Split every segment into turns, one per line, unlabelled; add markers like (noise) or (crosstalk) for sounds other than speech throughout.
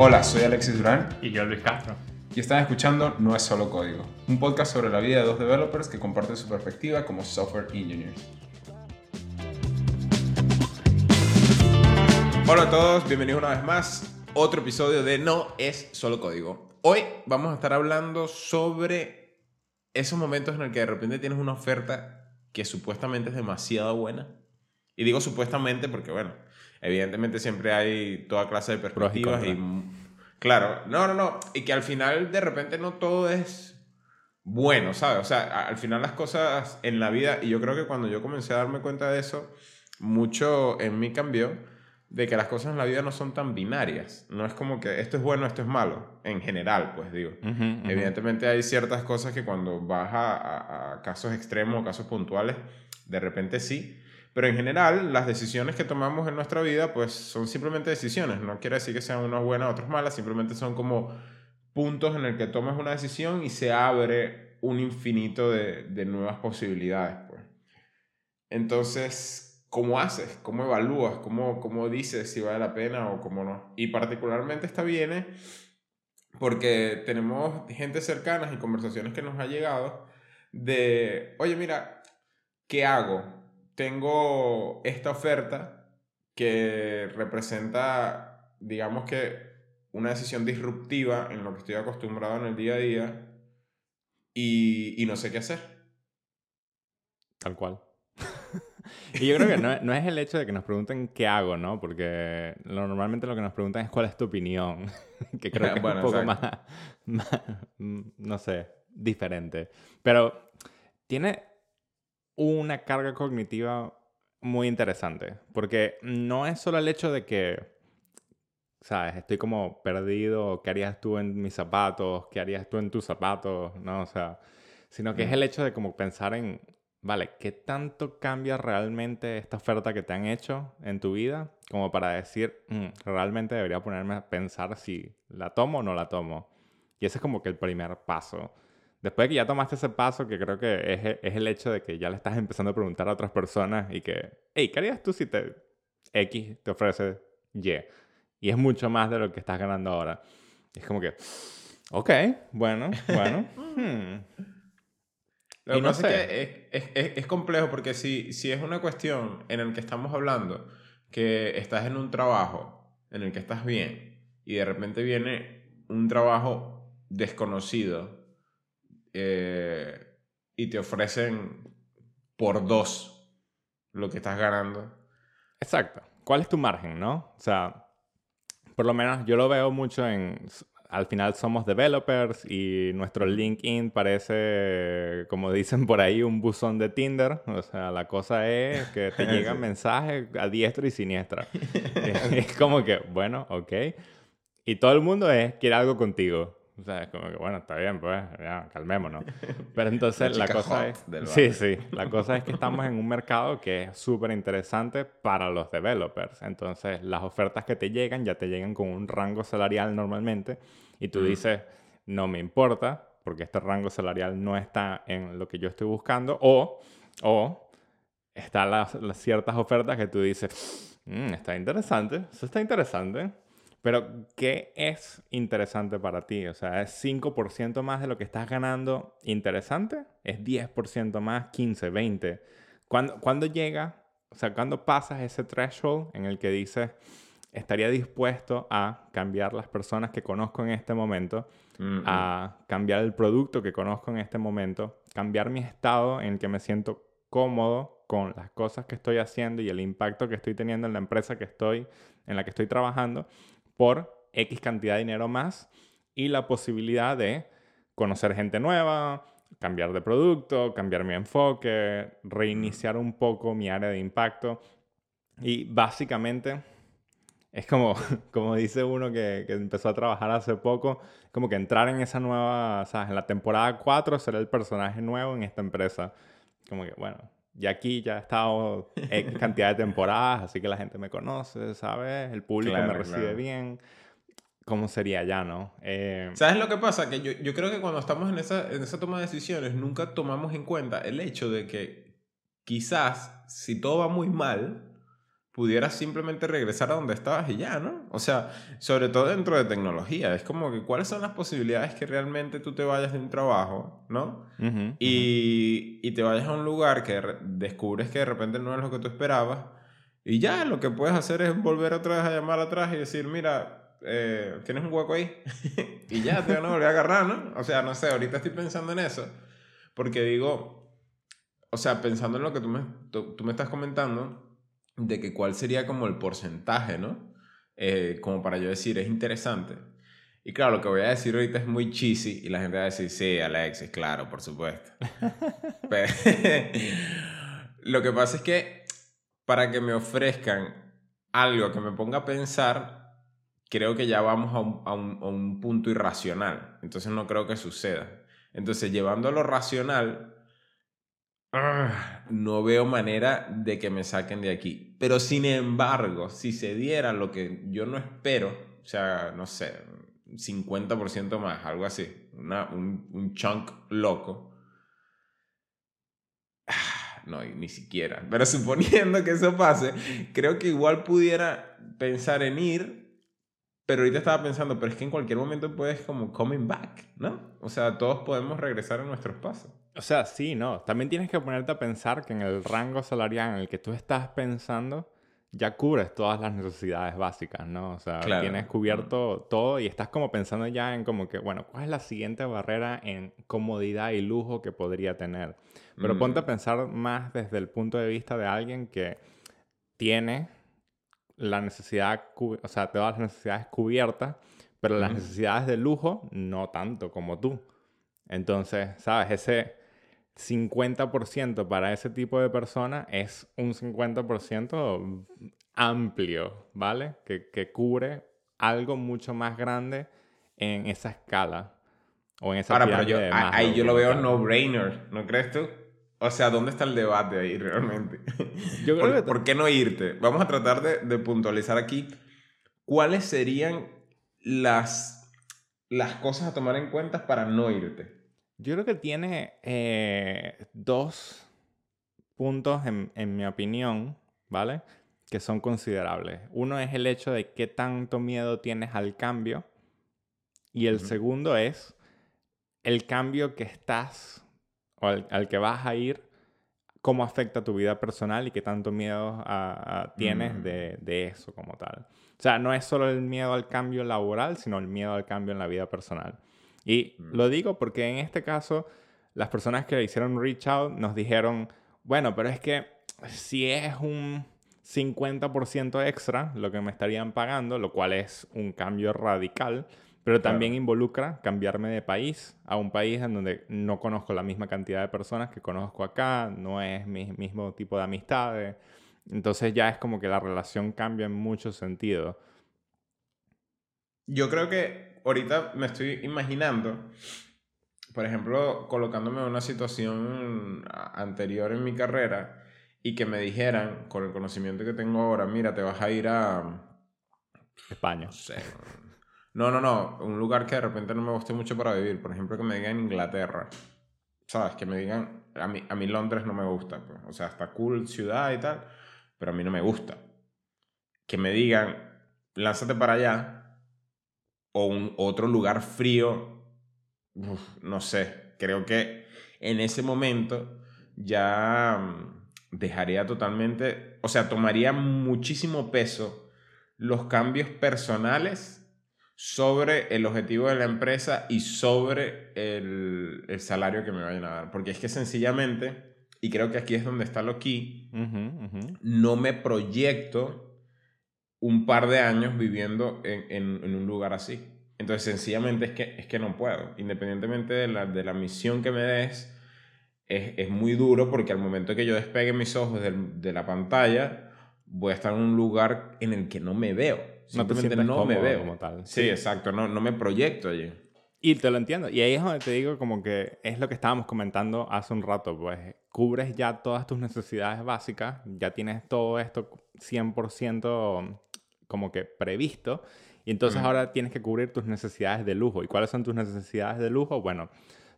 Hola, soy Alexis Durán
Y yo, Luis Castro.
y están escuchando No es solo código, un podcast sobre la vida de dos developers que comparten su perspectiva como software engineers. Hola a todos, bienvenidos una vez más. Otro episodio de No es solo código. Hoy vamos a estar hablando sobre esos momentos en el que de repente tienes una oferta que supuestamente es demasiado buena. Y digo supuestamente porque, bueno, evidentemente siempre hay toda clase de
Pros y
perspectivas y, claro, no, no, no, y que al final de repente no todo es bueno, ¿sabes? O sea, al final las cosas en la vida, y yo creo que cuando yo comencé a darme cuenta de eso, mucho en mí cambió de que las cosas en la vida no son tan binarias. No es como que esto es bueno, esto es malo, en general, pues digo. Evidentemente hay ciertas cosas que cuando vas a, a- a casos extremos o casos puntuales, de repente sí. Pero en general, las decisiones que tomamos en nuestra vida, pues son simplemente decisiones. No quiere decir que sean unas buenas otras malas, simplemente son como puntos en el que tomas una decisión y se abre un infinito de, de nuevas posibilidades, pues. Entonces, ¿cómo haces? ¿Cómo evalúas? ¿Cómo, ¿Cómo dices si vale la pena o cómo no? Y particularmente esta viene porque tenemos gente cercanas y conversaciones que nos ha llegado de, oye, mira, ¿qué hago? Tengo esta oferta que representa, digamos que, una decisión disruptiva en lo que estoy acostumbrado en el día a día y, y no sé qué hacer.
Tal cual. (laughs) y yo creo que no, no es el hecho de que nos pregunten qué hago, ¿no? Porque lo- normalmente lo que nos preguntan es cuál es tu opinión. (laughs) que creo que
Bueno,
es un poco más, (laughs) más, mm, no sé, diferente. Pero tiene una carga cognitiva muy interesante. Porque no es solo el hecho de que, ¿sabes? Estoy como perdido. ¿Qué harías tú en mis zapatos? ¿Qué harías tú en tus zapatos? ¿No? O sea, sino que es el hecho de como pensar en, vale, ¿qué tanto cambia realmente esta oferta que te han hecho en tu vida? Como para decir, "Mm, realmente debería ponerme a pensar si la tomo o no la tomo. Y ese es como que el primer paso. Después de que ya tomaste ese paso, que creo que es, es el hecho de que ya le estás empezando a preguntar a otras personas y que, hey, ¿qué harías tú si te X te ofrece Y? Y es mucho más de lo que estás ganando ahora. Y es como que, ok, bueno, bueno. (laughs) hmm.
Lo que
no
pasa es
sé.
que es, es- es- es complejo porque si, si es una cuestión en la que estamos hablando, que estás en un trabajo en el que estás bien y de repente viene un trabajo desconocido eh, y te ofrecen por dos lo que estás ganando.
Exacto. ¿Cuál es tu margen, no? O sea, por lo menos yo lo veo mucho en... Al final somos developers y nuestro LinkedIn parece, como dicen por ahí, un buzón de Tinder. O sea, la cosa es que te (laughs) llegan mensajes a diestra y siniestra. (laughs) (laughs) es como que, bueno, ok. Y todo el mundo es, quiere algo contigo. O sea, es como que, bueno, está bien, pues, ya, calmémonos. (laughs) Pero entonces
La
cosa es... Sí, sí. La cosa es que estamos en un mercado que es súper interesante para los developers. Entonces, las ofertas que te llegan ya te llegan con un rango salarial normalmente. Y tú dices, no me importa, porque este rango salarial no está en lo que yo estoy buscando. O, o están las, las ciertas ofertas que tú dices, "Mm, está interesante, eso está interesante. Pero, ¿qué es interesante para ti? O sea, ¿es 5% más de lo que estás ganando interesante? ¿Es 10% más, 15, 20? ¿Cuándo, cuándo llega, o sea, cuándo pasas ese threshold en el que dices, estaría dispuesto a cambiar las personas que conozco en este momento,
Mm,
a cambiar el producto que conozco en este momento, cambiar mi estado en el que me siento cómodo con las cosas que estoy haciendo y el impacto que estoy teniendo en la empresa que estoy, en la que estoy trabajando, por X cantidad de dinero más y la posibilidad de conocer gente nueva, cambiar de producto, cambiar mi enfoque, reiniciar un poco mi área de impacto. Y básicamente es como, (laughs) como dice uno que, que empezó a trabajar hace poco, como que entrar en esa nueva, ¿sabes? En la temporada 4 ser el personaje nuevo en esta empresa. Como que, bueno, ya aquí ya he estado X (laughs) cantidad de temporadas, así que la gente me conoce, ¿sabes? El público
Claro,
me recibe
claro.
bien. ¿Cómo sería ya, no? Eh,
¿Sabes lo que pasa? Que yo, yo creo que cuando estamos en esa, en esa toma de decisiones nunca tomamos en cuenta el hecho de que quizás si todo va muy mal, pudieras simplemente regresar a donde estabas y ya, ¿no? O sea, sobre todo dentro de tecnología, es como que cuáles son las posibilidades que realmente tú te vayas de un trabajo, ¿no? y, y, te vayas a un lugar que descubres que de repente no es lo que tú esperabas y ya lo que puedes hacer es volver otra vez a llamar atrás y decir, mira, eh, tienes un hueco ahí (laughs) y ya te van a volver a agarrar, ¿no? O sea, no sé, ahorita estoy pensando en eso porque digo, o sea, pensando en lo que tú me, tú me estás comentando, de que cuál sería como el porcentaje, ¿no? Eh, como para yo decir, es interesante. Y claro, lo que voy a decir ahorita es muy cheesy y la gente va a decir, sí, Alexis, claro, por supuesto. (laughs) Pero, (laughs) lo que pasa es que para que me ofrezcan algo que me ponga a pensar, creo que ya vamos a un, a un, a un punto irracional. Entonces no creo que suceda. Entonces, llevando a lo racional, no veo manera de que me saquen de aquí. Pero sin embargo, si se diera lo que yo no espero, o sea, no sé, 50% más, algo así, un, un chunk loco. Ah, no, ni siquiera. Pero (laughs) suponiendo que eso pase, creo que igual pudiera pensar en ir, pero ahorita estaba pensando, pero es que en cualquier momento puedes como coming back, ¿no? O sea, todos podemos regresar a nuestros pasos.
O sea, sí, no. También tienes que ponerte a pensar que en el rango salarial en el que tú estás pensando, ya cubres todas las necesidades básicas, ¿no? O sea, tienes cubierto todo y estás como pensando ya en como que, bueno, ¿cuál es la siguiente barrera en comodidad y lujo que podría tener? Pero ponte a pensar más desde el punto de vista de alguien que tiene la necesidad, o sea, todas las necesidades cubiertas, pero las necesidades de lujo no tanto como tú. Entonces, ¿sabes? Ese 50% para ese tipo de persona es un 50% amplio, ¿vale? Que, que, cubre algo mucho más grande en esa escala. O en esa
Ahora, pero yo, ahí yo lo veo no-brainer, ¿no crees tú? O sea, ¿dónde está el debate ahí realmente? (laughs) Yo ¿Por, ¿Por, qué no irte? Vamos a tratar de, de, puntualizar aquí cuáles serían las, las cosas a tomar en cuenta para no irte.
Yo creo que tiene eh, dos puntos, en, en, mi opinión, ¿vale? Que son considerables. Uno es el hecho de qué tanto miedo tienes al cambio. Y el segundo es el cambio que estás o al, que vas a ir, cómo afecta tu vida personal y qué tanto miedo tienes mm. de, de eso como tal. O sea, no es solo el miedo al cambio laboral, sino el miedo al cambio en la vida personal. Y mm. lo digo porque en este caso, las personas que hicieron reach out nos dijeron, bueno, pero es que si es un 50% extra lo que me estarían pagando, lo cual es un cambio radical, pero también involucra cambiarme de país a un país en donde no conozco la misma cantidad de personas que conozco acá, no es mi mismo tipo de amistades. Entonces ya es como que la relación cambia en muchos sentidos.
Yo creo que ahorita me estoy imaginando, por ejemplo, colocándome en una situación anterior en mi carrera y que me dijeran, con el conocimiento que tengo ahora, mira, te vas a ir a...
España.
No, no, no, un lugar que de repente no me guste mucho para vivir. Por ejemplo, que me digan Inglaterra. ¿Sabes? Que me digan, a mí, a mí Londres no me gusta. Pues. O sea, está cool ciudad y tal, pero a mí no me gusta. Que me digan, lánzate para allá o un otro lugar frío, no sé, creo que en ese momento ya mm, dejaría totalmente, o sea, tomaría muchísimo peso los cambios personales sobre el objetivo de la empresa y sobre el, el, salario que me vayan a dar. Porque es que sencillamente, y creo que aquí es donde está lo key, no me proyecto un par de años viviendo en, en, un lugar así. Entonces, sencillamente es que, es que no puedo. Independientemente de la, de la misión que me des, es, es, muy duro porque al momento que yo despegue mis ojos de, de, la pantalla, voy a estar en un lugar en el que no me veo. Simplemente no, me veo. Como tal. Sí, exacto. No, no me proyecto allí.
Y te lo entiendo. Y ahí es donde te digo como que es lo que estábamos comentando hace un rato. Pues cubres ya todas tus necesidades básicas, ya tienes todo esto 100% como que previsto. Y entonces ahora tienes que cubrir tus necesidades de lujo. ¿Y cuáles son tus necesidades de lujo? Bueno,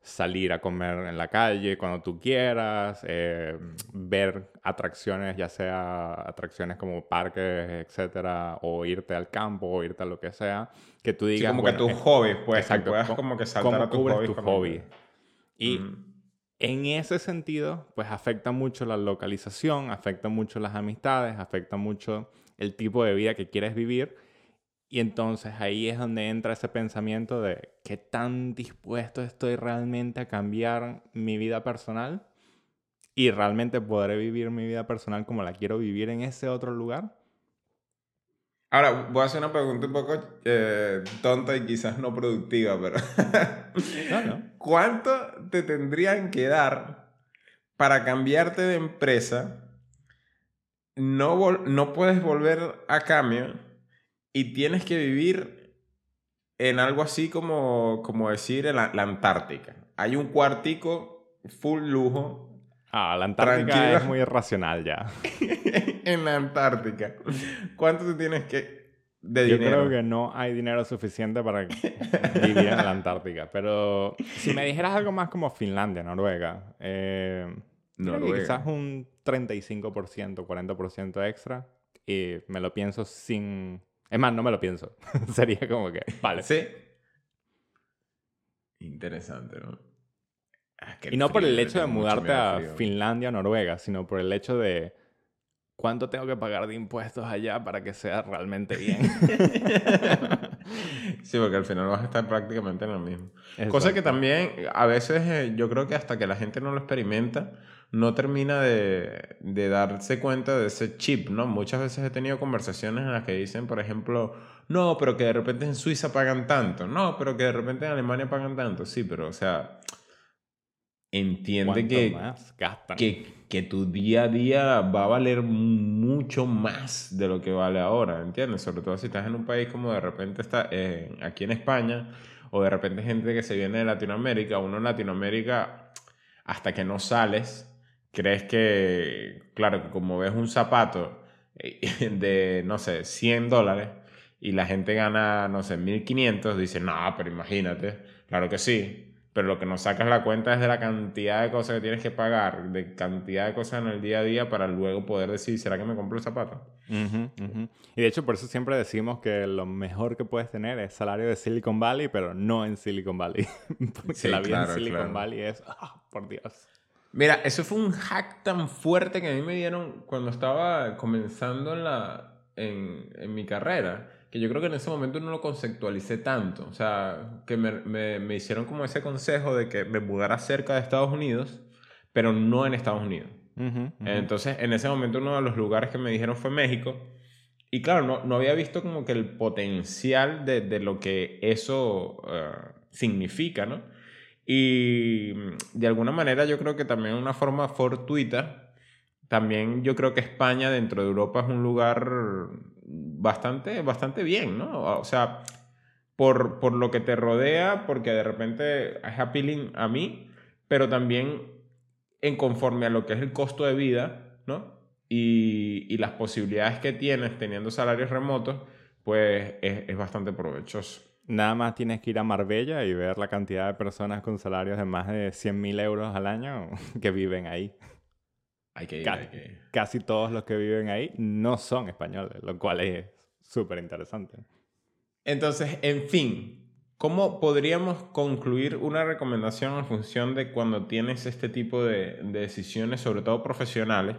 salir a comer en la calle cuando tú quieras, eh, ver atracciones, ya sea atracciones como parques, etcétera, o irte al campo, o irte a lo que sea, que tú digas...
Sí, como que tus hobbies, pues, que puedas como que saltar a tus hobbies.
tu hobby? Y en ese sentido, pues afecta mucho la localización, afecta mucho las amistades, afecta mucho el tipo de vida que quieres vivir y entonces ahí es donde entra ese pensamiento de qué tan dispuesto estoy realmente a cambiar mi vida personal y realmente podré vivir mi vida personal como la quiero vivir en ese otro lugar.
Ahora, voy a hacer una pregunta un poco eh, tonta y quizás no productiva, pero... (laughs) ¿Cuánto te tendrían que dar para cambiarte de empresa? No, no puedes volver a cambio y tienes que vivir en algo así como, como decir en la, Antártica. Hay un cuartico full lujo.
Ah, la Antártica es muy irracional ya. (laughs)
en la Antártica. ¿Cuánto te tienes que de
Yo creo que no hay dinero suficiente para vivir en la Antártica. Pero si me dijeras algo más como Finlandia, Noruega, eh, Noruega. quizás un 35%, 40% extra. Y me lo pienso sin es más, no me lo pienso. (laughs) Sería como que, vale.
Sí. Interesante, ¿no?
Ah, y no por el hecho de mudarte a Finlandia o Noruega, sino por el hecho de cuánto tengo que pagar de impuestos allá para que sea realmente bien. (laughs)
sí, porque al final vas a estar prácticamente en lo mismo. Cosa que también a veces eh, yo creo que hasta que la gente no lo experimenta, no termina de, de, darse cuenta de ese chip, ¿no? Muchas veces he tenido conversaciones en las que dicen, por ejemplo, no, pero que de repente en Suiza pagan tanto, no, pero que de repente en Alemania pagan tanto, sí, pero o sea, entiende que, que, que, tu día a día va a valer mucho más de lo que vale ahora, ¿entiendes? Sobre todo si estás en un país como de repente está eh, aquí en España o de repente gente que se viene de Latinoamérica, uno en Latinoamérica, hasta que no sales, crees que, claro, como ves un zapato eh, (laughs) de, no sé, 100 dólares y la gente gana, no sé, 1500, dice, no, pero imagínate, claro que sí, pero lo que nos sacas la cuenta es de la cantidad de cosas que tienes que pagar, de cantidad de cosas en el día a día para luego poder decir, ¿será que me compro el zapato?
Y de hecho, por eso siempre decimos que lo mejor que puedes tener es salario de Silicon Valley, pero no en Silicon Valley. (laughs) Porque la vida en Silicon Valley es, ah, por Dios.
Mira, eso fue un hack tan fuerte que a mí me dieron cuando estaba comenzando en, la, en, en mi carrera, que yo creo que en ese momento no lo conceptualicé tanto. O sea, que me, me, me hicieron como ese consejo de que me mudara cerca de Estados Unidos, pero no en Estados Unidos. Entonces, en ese momento uno de los lugares que me dijeron fue México. Y claro, no, no había visto como que el potencial de, de lo que eso eh, significa, ¿no? Y de alguna manera yo creo que también una forma fortuita, también yo creo que España dentro de Europa es un lugar bastante, bastante bien, ¿no? O sea, por, por lo que te rodea, porque de repente es appealing a mí, pero también en conforme a lo que es el costo de vida, ¿no? Y, y las posibilidades que tienes teniendo salarios remotos, pues es, es bastante provechoso.
Nada más tienes que ir a Marbella y ver la cantidad de personas con salarios de más de 100 mil euros al año (laughs) que viven ahí.
Hay que ir, hay que
Casi todos los que viven ahí no son españoles, lo cual es súper interesante.
Entonces, en fin, ¿cómo podríamos concluir una recomendación en función de cuando tienes este tipo de, de decisiones, sobre todo profesionales?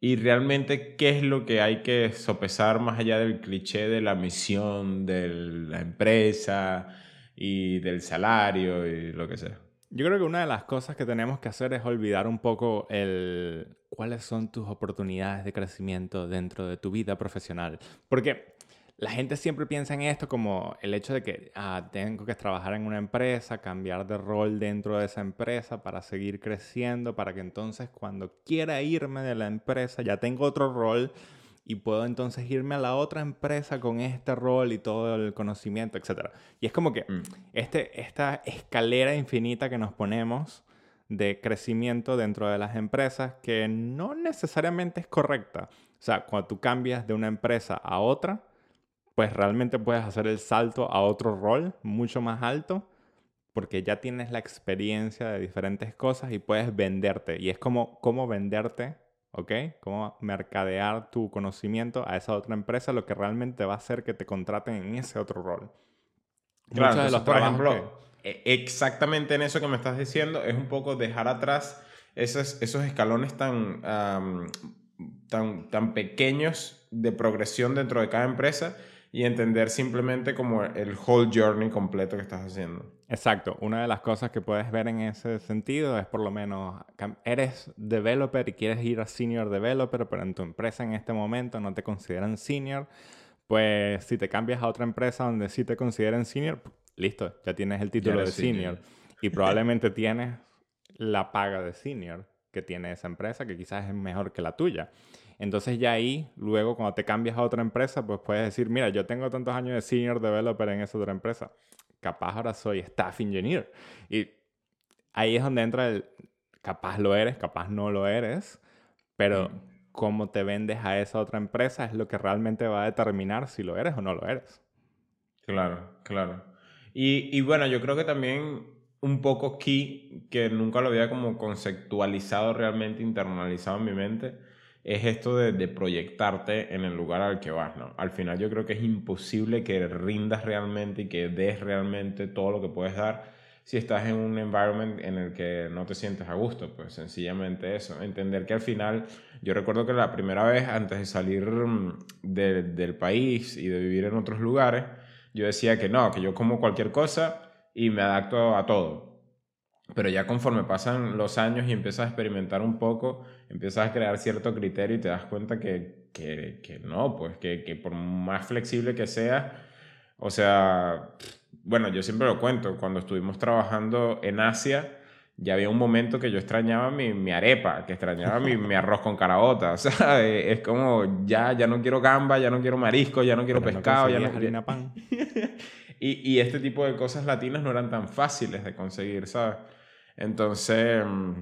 Y realmente qué es lo que hay que sopesar más allá del cliché de la misión de la empresa y del salario y lo que sea.
Yo creo que una de las cosas que tenemos que hacer es olvidar un poco el cuáles son tus oportunidades de crecimiento dentro de tu vida profesional. Porque la gente siempre piensa en esto como el hecho de que ah, tengo que trabajar en una empresa, cambiar de rol dentro de esa empresa para seguir creciendo, para que entonces cuando quiera irme de la empresa ya tengo otro rol y puedo entonces irme a la otra empresa con este rol y todo el conocimiento, etc. Y es como que mm. este, esta escalera infinita que nos ponemos de crecimiento dentro de las empresas que no necesariamente es correcta. O sea, cuando tú cambias de una empresa a otra, pues realmente puedes hacer el salto a otro rol mucho más alto, porque ya tienes la experiencia de diferentes cosas y puedes venderte. Y es como cómo venderte, ¿ok? Cómo mercadear tu conocimiento a esa otra empresa, lo que realmente va a hacer que te contraten en ese otro rol.
Claro, de los por ejemplo, e, exactamente en eso que me estás diciendo, es un poco dejar atrás esos, esos escalones tan, tan, tan pequeños de progresión dentro de cada empresa y entender simplemente como el whole journey completo que estás haciendo.
Exacto. Una de las cosas que puedes ver en ese sentido es por lo menos, eres developer y quieres ir a senior developer, pero en tu empresa en este momento no te consideran senior. Pues si te cambias a otra empresa donde sí te consideren senior, listo, ya tienes el título de senior. Y probablemente (laughs) tienes la paga de senior que tiene esa empresa, que quizás es mejor que la tuya. Entonces ya ahí, luego cuando te cambias a otra empresa, pues puedes decir, mira, yo tengo tantos años de senior developer en esa otra empresa. Capaz ahora soy staff engineer. Y ahí es donde entra el, capaz lo eres, capaz no lo eres, pero mm. cómo te vendes a esa otra empresa es lo que realmente va a determinar si lo eres o no lo eres.
Claro, claro. Y, y bueno, yo creo que también un poco key, que nunca lo había como conceptualizado realmente, internalizado en mi mente, es esto de, proyectarte en el lugar al que vas, ¿no? Al final yo creo que es imposible que rindas realmente y que des realmente todo lo que puedes dar si estás en un environment en el que no te sientes a gusto, pues sencillamente eso, entender que al final, yo recuerdo que la primera vez antes de salir mm, del país y de vivir en otros lugares, yo decía que no, que yo como cualquier cosa y me adapto a todo pero ya conforme pasan los años y empiezas a experimentar un poco, empiezas a crear cierto criterio y te das cuenta que, que, que no, pues que, que, por más flexible que sea, o sea, bueno, yo siempre lo cuento, cuando estuvimos trabajando en Asia, ya había un momento que yo extrañaba mi, mi arepa, que extrañaba mi, mi, arroz con caraota, (laughs) o sea, es como ya, ya no quiero gamba, ya no quiero marisco, ya no quiero pescado, ya no quiero... pan. (laughs) y, y este tipo de cosas latinas no eran tan fáciles de conseguir, ¿sabes? Entonces, mm,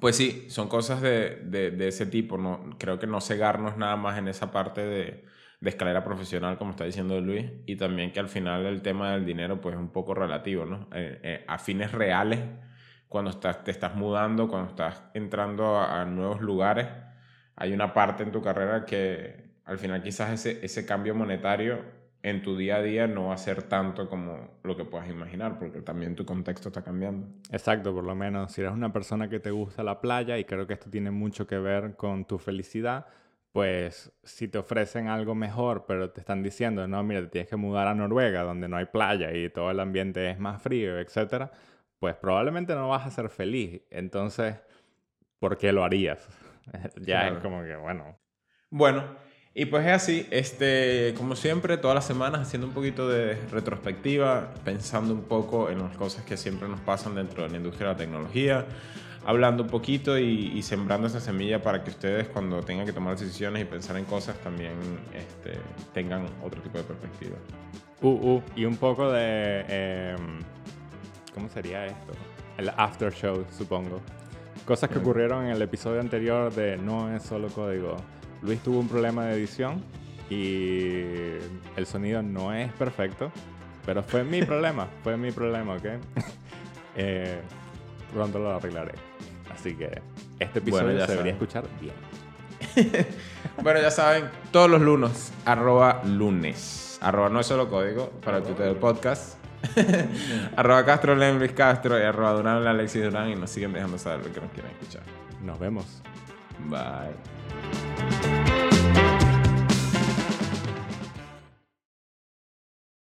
pues sí, son cosas de, de, ese tipo. No, creo que no cegarnos nada más en esa parte de, de, escalera profesional, como está diciendo Luis, y también que al final el tema del dinero pues es un poco relativo, ¿no? Eh, eh, a fines reales, cuando estás, te estás mudando, cuando estás entrando a, a, nuevos lugares, hay una parte en tu carrera que al final quizás ese, ese cambio monetario en tu día a día no va a ser tanto como lo que puedas imaginar, porque también tu contexto está cambiando.
Exacto, por lo menos si eres una persona que te gusta la playa, y creo que esto tiene mucho que ver con tu felicidad, pues si te ofrecen algo mejor, pero te están diciendo, no, mira, te tienes que mudar a Noruega, donde no hay playa y todo el ambiente es más frío, etc., pues probablemente no vas a ser feliz. Entonces, ¿por qué lo harías? (laughs) ya es como que, bueno.
Bueno, y pues es así, este, como siempre, todas las semanas haciendo un poquito de retrospectiva, pensando un poco en las cosas que siempre nos pasan dentro de la industria de la tecnología, hablando un poquito y, sembrando esa semilla para que ustedes cuando tengan que tomar decisiones y pensar en cosas también este, tengan otro tipo de perspectiva.
Uh, uh, y un poco de... Em, ¿Cómo sería esto? El after show, supongo. Cosas que ocurrieron en el episodio anterior de No es solo código Luis tuvo un problema de edición y el sonido no es perfecto, pero fue mi (laughs) problema, fue mi problema, ¿ok? (laughs) eh, pronto lo arreglaré. Así que este episodio se debería escuchar bien. (laughs)
bueno, ya saben, todos los lunes, arroba lunes, arroba no es solo código para el Twitter del podcast. (laughs) arroba Castro Luis Castro y arroba Durán Alexis Durán y nos siguen dejando saber lo que nos quieren escuchar.
Nos vemos.
Bye.